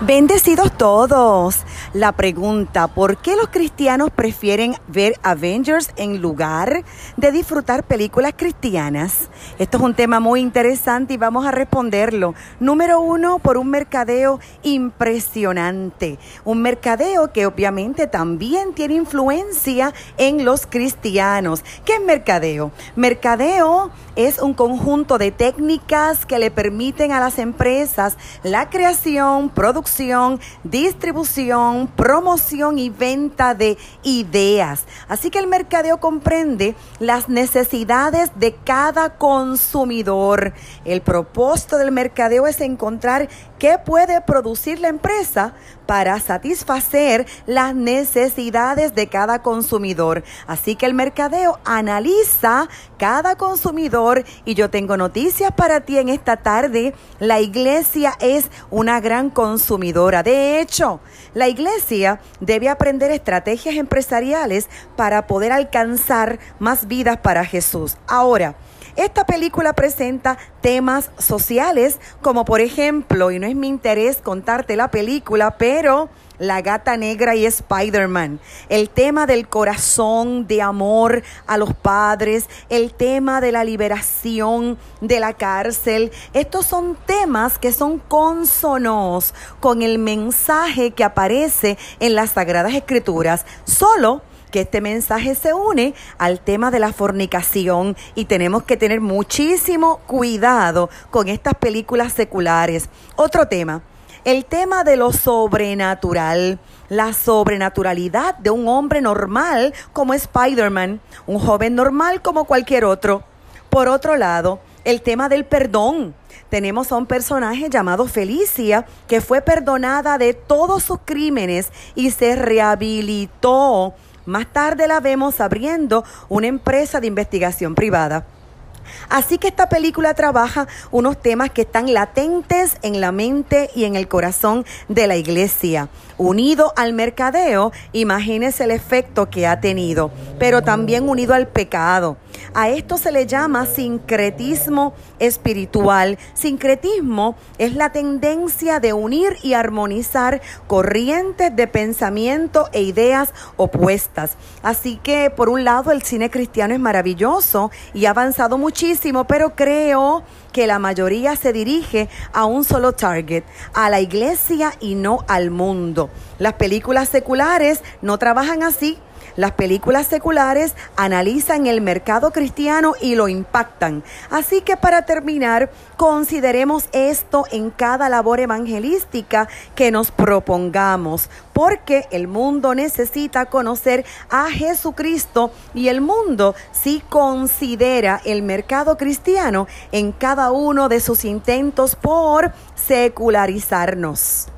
Bendecidos todos. La pregunta, ¿por qué los cristianos prefieren ver Avengers en lugar de disfrutar películas cristianas? Esto es un tema muy interesante y vamos a responderlo. Número uno, por un mercadeo impresionante. Un mercadeo que obviamente también tiene influencia en los cristianos. ¿Qué es mercadeo? Mercadeo es un conjunto de técnicas que le permiten a las empresas la creación, producción, distribución, promoción y venta de ideas. Así que el mercadeo comprende las necesidades de cada consumidor. El propósito del mercadeo es encontrar qué puede producir la empresa para satisfacer las necesidades de cada consumidor. Así que el mercadeo analiza cada consumidor y yo tengo noticias para ti en esta tarde. La iglesia es una gran consumidora. De hecho, la iglesia debe aprender estrategias empresariales para poder alcanzar más vidas para Jesús. Ahora, esta película presenta temas sociales, como por ejemplo, y no es mi interés contarte la película, pero la gata negra y Spider-Man, el tema del corazón, de amor a los padres, el tema de la liberación de la cárcel. Estos son temas que son consonos con el mensaje que aparece en las Sagradas Escrituras. Solo que este mensaje se une al tema de la fornicación y tenemos que tener muchísimo cuidado con estas películas seculares. Otro tema, el tema de lo sobrenatural, la sobrenaturalidad de un hombre normal como Spider-Man, un joven normal como cualquier otro. Por otro lado, el tema del perdón. Tenemos a un personaje llamado Felicia que fue perdonada de todos sus crímenes y se rehabilitó más tarde la vemos abriendo una empresa de investigación privada. Así que esta película trabaja unos temas que están latentes en la mente y en el corazón de la iglesia. Unido al mercadeo, imagínese el efecto que ha tenido, pero también unido al pecado. A esto se le llama sincretismo espiritual. Sincretismo es la tendencia de unir y armonizar corrientes de pensamiento e ideas opuestas. Así que, por un lado, el cine cristiano es maravilloso y ha avanzado muchísimo, pero creo que la mayoría se dirige a un solo target, a la iglesia y no al mundo. Las películas seculares no trabajan así las películas seculares analizan el mercado cristiano y lo impactan. Así que para terminar, consideremos esto en cada labor evangelística que nos propongamos, porque el mundo necesita conocer a Jesucristo y el mundo sí considera el mercado cristiano en cada uno de sus intentos por secularizarnos.